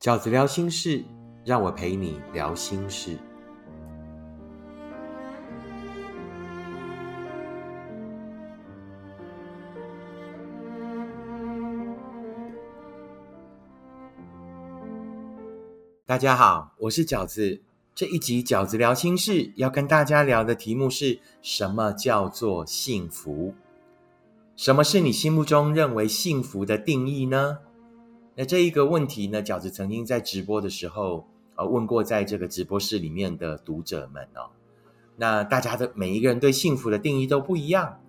饺子聊心事，让我陪你聊心事。大家好，我是饺子。这一集饺子聊心事，要跟大家聊的题目是什么叫做幸福？什么是你心目中认为幸福的定义呢？那这一个问题呢，饺子曾经在直播的时候，呃，问过在这个直播室里面的读者们哦。那大家的每一个人对幸福的定义都不一样，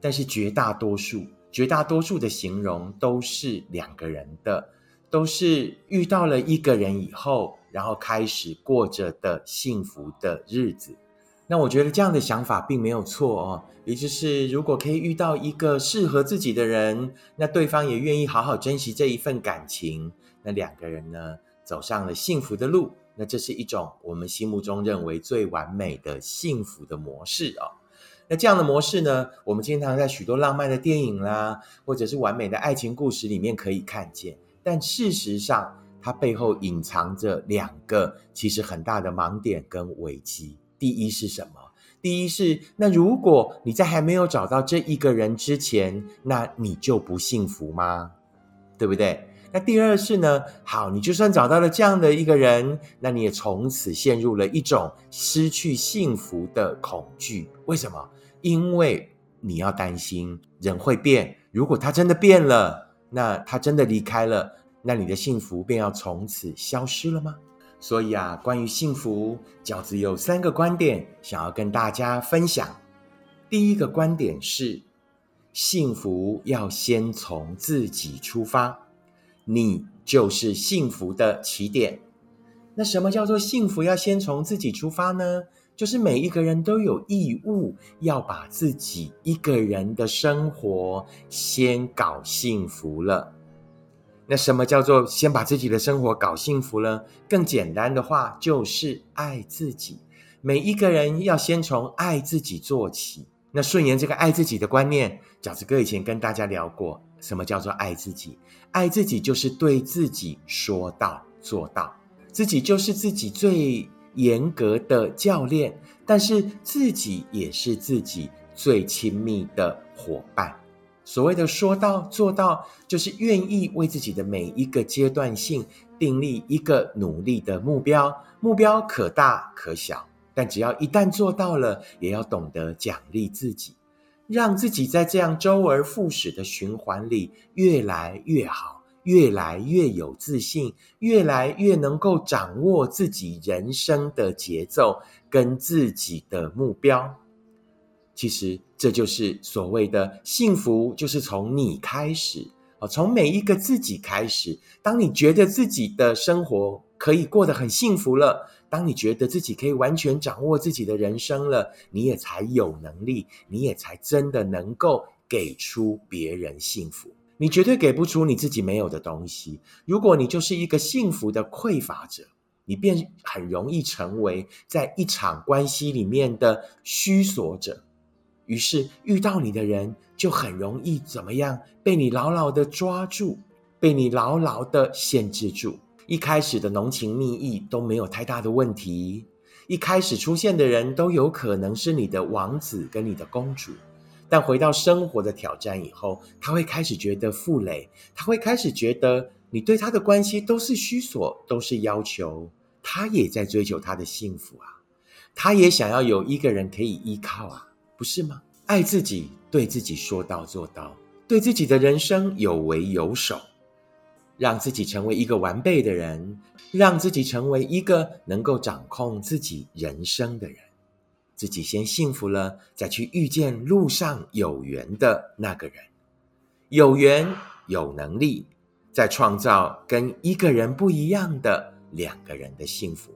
但是绝大多数、绝大多数的形容都是两个人的，都是遇到了一个人以后，然后开始过着的幸福的日子。那我觉得这样的想法并没有错哦，也就是如果可以遇到一个适合自己的人，那对方也愿意好好珍惜这一份感情，那两个人呢走上了幸福的路，那这是一种我们心目中认为最完美的幸福的模式哦。那这样的模式呢，我们经常在许多浪漫的电影啦，或者是完美的爱情故事里面可以看见，但事实上它背后隐藏着两个其实很大的盲点跟危机。第一是什么？第一是那如果你在还没有找到这一个人之前，那你就不幸福吗？对不对？那第二是呢？好，你就算找到了这样的一个人，那你也从此陷入了一种失去幸福的恐惧。为什么？因为你要担心人会变。如果他真的变了，那他真的离开了，那你的幸福便要从此消失了吗？所以啊，关于幸福，饺子有三个观点想要跟大家分享。第一个观点是，幸福要先从自己出发，你就是幸福的起点。那什么叫做幸福要先从自己出发呢？就是每一个人都有义务要把自己一个人的生活先搞幸福了。那什么叫做先把自己的生活搞幸福呢？更简单的话，就是爱自己。每一个人要先从爱自己做起。那顺延这个爱自己的观念，饺子哥以前跟大家聊过，什么叫做爱自己？爱自己就是对自己说到做到，自己就是自己最严格的教练，但是自己也是自己最亲密的伙伴。所谓的说到做到，就是愿意为自己的每一个阶段性订立一个努力的目标，目标可大可小，但只要一旦做到了，也要懂得奖励自己，让自己在这样周而复始的循环里越来越好，越来越有自信，越来越能够掌握自己人生的节奏跟自己的目标。其实这就是所谓的幸福，就是从你开始啊，从每一个自己开始。当你觉得自己的生活可以过得很幸福了，当你觉得自己可以完全掌握自己的人生了，你也才有能力，你也才真的能够给出别人幸福。你绝对给不出你自己没有的东西。如果你就是一个幸福的匮乏者，你便很容易成为在一场关系里面的虚索者。于是遇到你的人就很容易怎么样？被你牢牢的抓住，被你牢牢的限制住。一开始的浓情蜜意都没有太大的问题，一开始出现的人都有可能是你的王子跟你的公主。但回到生活的挑战以后，他会开始觉得负累，他会开始觉得你对他的关系都是虚索，都是要求。他也在追求他的幸福啊，他也想要有一个人可以依靠啊。不是吗？爱自己，对自己说到做到，对自己的人生有为有守，让自己成为一个完备的人，让自己成为一个能够掌控自己人生的人。自己先幸福了，再去遇见路上有缘的那个人，有缘有能力，再创造跟一个人不一样的两个人的幸福。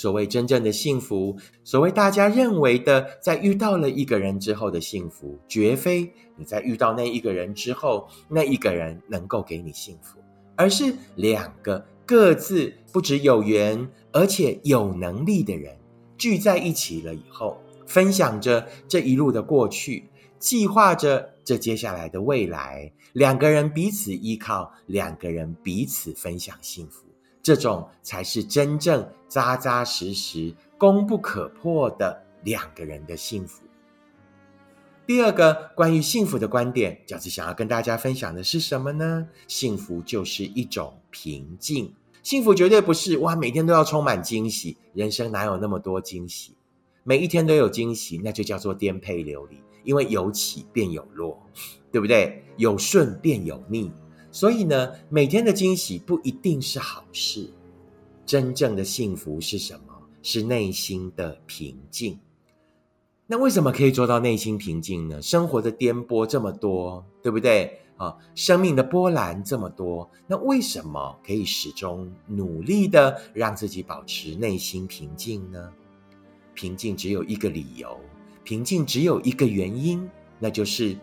所谓真正的幸福，所谓大家认为的，在遇到了一个人之后的幸福，绝非你在遇到那一个人之后，那一个人能够给你幸福，而是两个各自不只有缘，而且有能力的人聚在一起了以后，分享着这一路的过去，计划着。这接下来的未来。两个人彼此依靠，两个人彼此分享幸福，这种才是真正扎扎实实、功不可破的两个人的幸福。第二个关于幸福的观点，饺子想要跟大家分享的是什么呢？幸福就是一种平静。幸福绝对不是哇，每天都要充满惊喜。人生哪有那么多惊喜？每一天都有惊喜，那就叫做颠沛流离。因为有起便有落，对不对？有顺便有逆，所以呢，每天的惊喜不一定是好事。真正的幸福是什么？是内心的平静。那为什么可以做到内心平静呢？生活的颠簸这么多，对不对啊？生命的波澜这么多，那为什么可以始终努力的让自己保持内心平静呢？平静只有一个理由，平静只有一个原因，那就是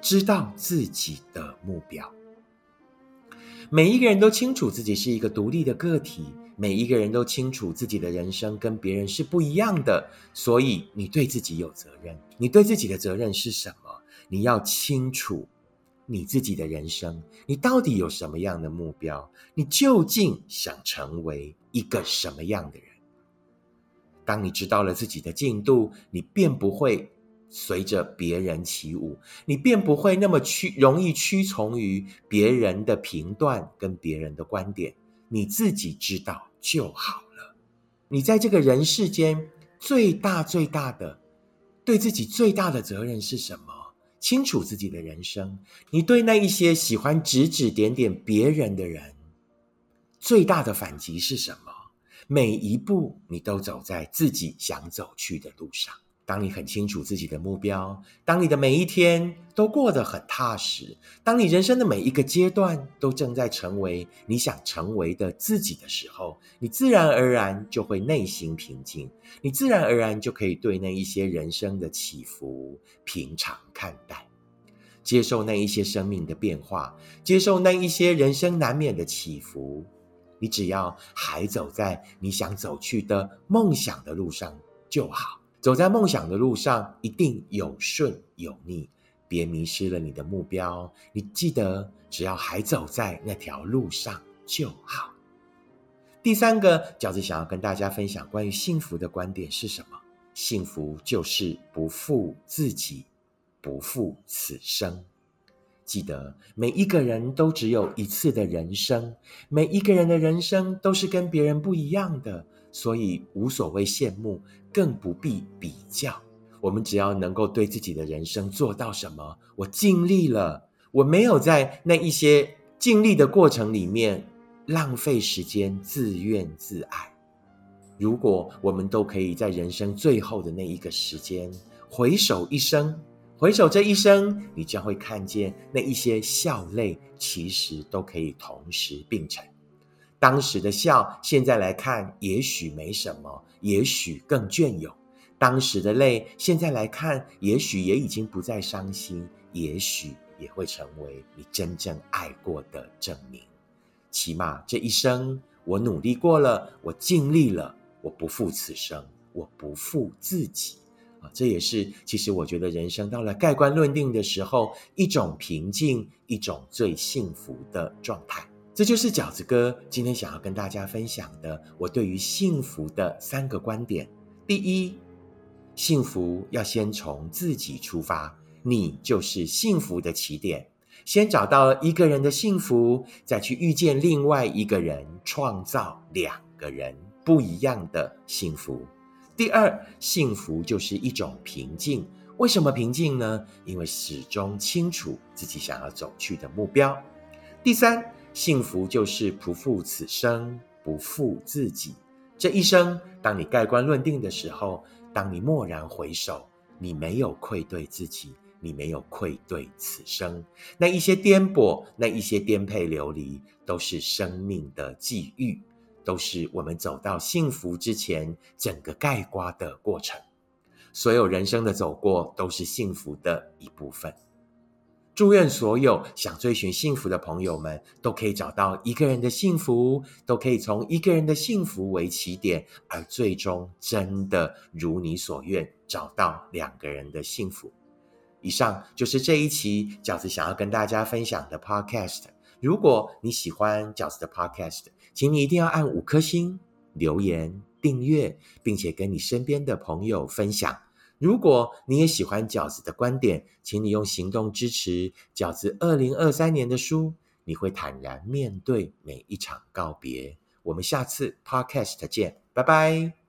知道自己的目标。每一个人都清楚自己是一个独立的个体。每一个人都清楚自己的人生跟别人是不一样的，所以你对自己有责任。你对自己的责任是什么？你要清楚你自己的人生，你到底有什么样的目标？你究竟想成为一个什么样的人？当你知道了自己的进度，你便不会随着别人起舞，你便不会那么屈容易屈从于别人的评断跟别人的观点。你自己知道就好了。你在这个人世间最大最大的对自己最大的责任是什么？清楚自己的人生。你对那一些喜欢指指点点别人的人，最大的反击是什么？每一步你都走在自己想走去的路上。当你很清楚自己的目标，当你的每一天都过得很踏实，当你人生的每一个阶段都正在成为你想成为的自己的时候，你自然而然就会内心平静，你自然而然就可以对那一些人生的起伏平常看待，接受那一些生命的变化，接受那一些人生难免的起伏。你只要还走在你想走去的梦想的路上就好。走在梦想的路上，一定有顺有逆，别迷失了你的目标。你记得，只要还走在那条路上就好。第三个饺子想要跟大家分享关于幸福的观点是什么？幸福就是不负自己，不负此生。记得，每一个人都只有一次的人生，每一个人的人生都是跟别人不一样的。所以无所谓羡慕，更不必比较。我们只要能够对自己的人生做到什么，我尽力了，我没有在那一些尽力的过程里面浪费时间，自怨自艾。如果我们都可以在人生最后的那一个时间回首一生，回首这一生，你将会看见那一些笑泪，其实都可以同时并存。当时的笑，现在来看也许没什么，也许更隽永；当时的泪，现在来看也许也已经不再伤心，也许也会成为你真正爱过的证明。起码这一生，我努力过了，我尽力了，我不负此生，我不负自己啊！这也是其实我觉得人生到了盖棺论定的时候，一种平静，一种最幸福的状态。这就是饺子哥今天想要跟大家分享的我对于幸福的三个观点。第一，幸福要先从自己出发，你就是幸福的起点。先找到一个人的幸福，再去遇见另外一个人，创造两个人不一样的幸福。第二，幸福就是一种平静。为什么平静呢？因为始终清楚自己想要走去的目标。第三。幸福就是不负此生，不负自己。这一生，当你盖棺论定的时候，当你蓦然回首，你没有愧对自己，你没有愧对此生。那一些颠簸，那一些颠沛流离，都是生命的际遇，都是我们走到幸福之前整个盖瓜的过程。所有人生的走过，都是幸福的一部分。祝愿所有想追寻幸福的朋友们，都可以找到一个人的幸福，都可以从一个人的幸福为起点，而最终真的如你所愿，找到两个人的幸福。以上就是这一期饺子想要跟大家分享的 Podcast。如果你喜欢饺子的 Podcast，请你一定要按五颗星、留言、订阅，并且跟你身边的朋友分享。如果你也喜欢饺子的观点，请你用行动支持饺子二零二三年的书。你会坦然面对每一场告别。我们下次 Podcast 见，拜拜。